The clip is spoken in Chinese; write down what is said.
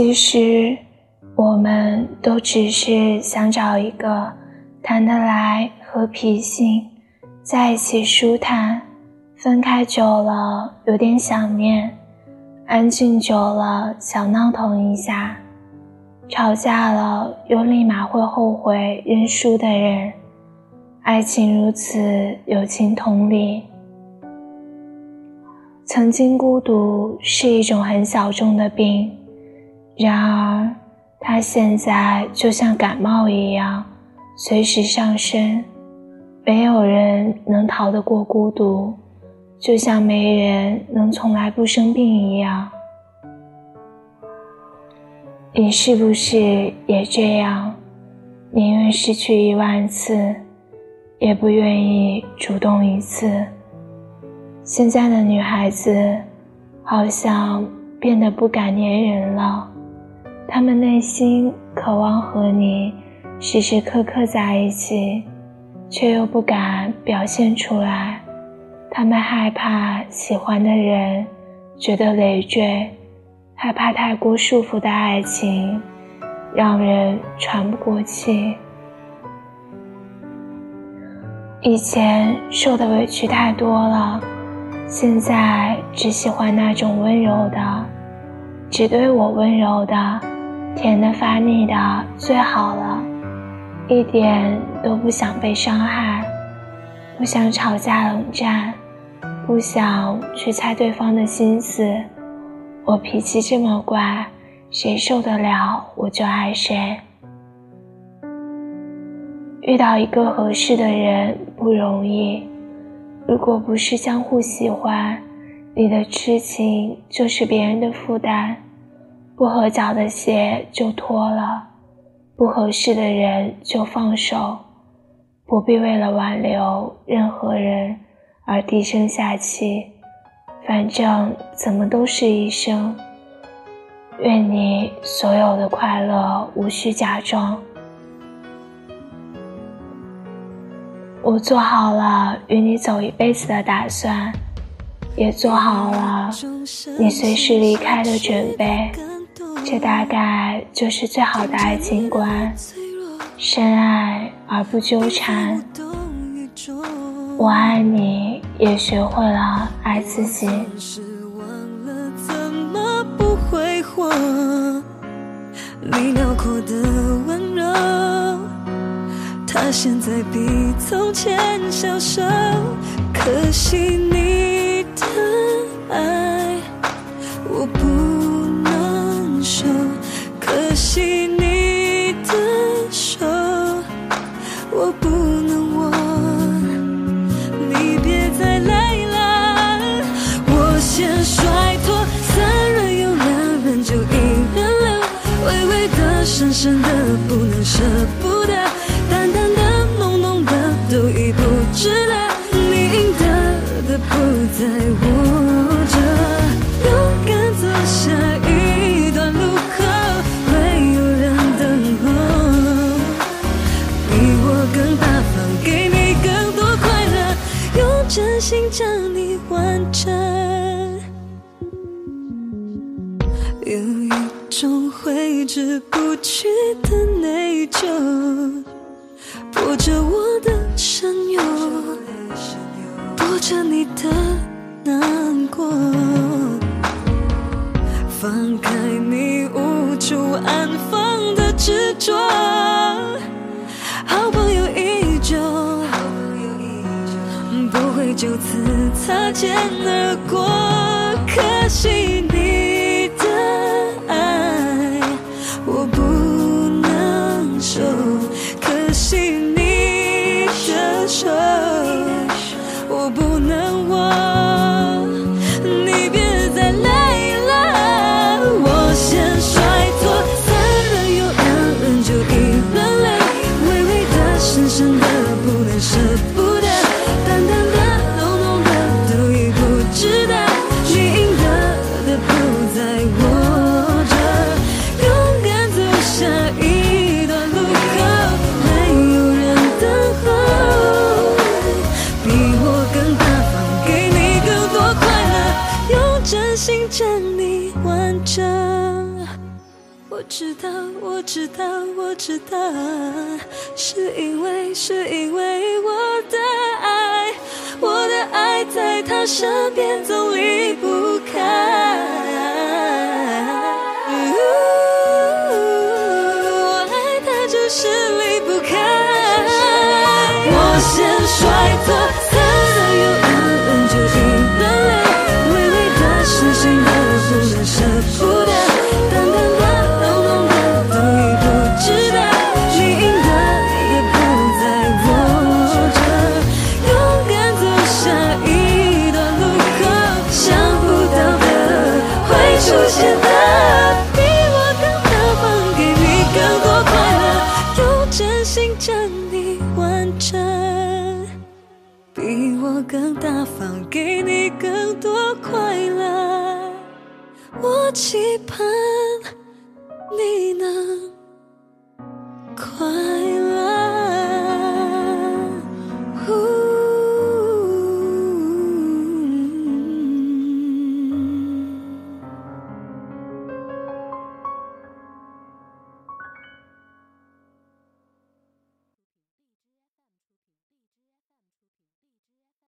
其实，我们都只是想找一个谈得来、和脾性，在一起舒坦。分开久了，有点想念；安静久了，想闹腾一下；吵架了，又立马会后悔认输的人。爱情如此，友情同理。曾经孤独是一种很小众的病。然而，它现在就像感冒一样，随时上升。没有人能逃得过孤独，就像没人能从来不生病一样。你是不是也这样？宁愿失去一万次，也不愿意主动一次。现在的女孩子，好像变得不敢粘人了。他们内心渴望和你时时刻刻在一起，却又不敢表现出来。他们害怕喜欢的人觉得累赘，害怕太过束缚的爱情让人喘不过气。以前受的委屈太多了，现在只喜欢那种温柔的，只对我温柔的。甜的发腻的最好了，一点都不想被伤害，不想吵架冷战，不想去猜对方的心思。我脾气这么怪，谁受得了我就爱谁。遇到一个合适的人不容易，如果不是相互喜欢，你的痴情就是别人的负担。不合脚的鞋就脱了，不合适的人就放手，不必为了挽留任何人而低声下气，反正怎么都是一生。愿你所有的快乐无需假装。我做好了与你走一辈子的打算，也做好了你随时离开的准备。这大概就是最好的爱情观：深爱而不纠缠。我爱你，也学会了爱自己。你辽阔的温柔，它现在比从前消瘦。可惜你的爱，我不。深深的不能舍不得，淡淡的浓浓的都已不值得，你应得的不在我这。勇敢走下一段路口，会有人等候，比我更大方，给你更多快乐，用真心将你完整。挥之不。去的内疚，播着我的声忧，播着你的难过。放开你无处安放的执着，好朋友依旧，不会就此擦肩而过。可惜你。真的不能舍不得，淡淡的、浓浓的都已不值得。你应得的不在我这，勇敢走下一段路口，没有人等候。比我更大方，给你更多快乐，用真心将你完整。我知道，我知道，我知道，是因为，是因为我的爱，我的爱在他身边总更大方，给你更多快乐。我期盼你能。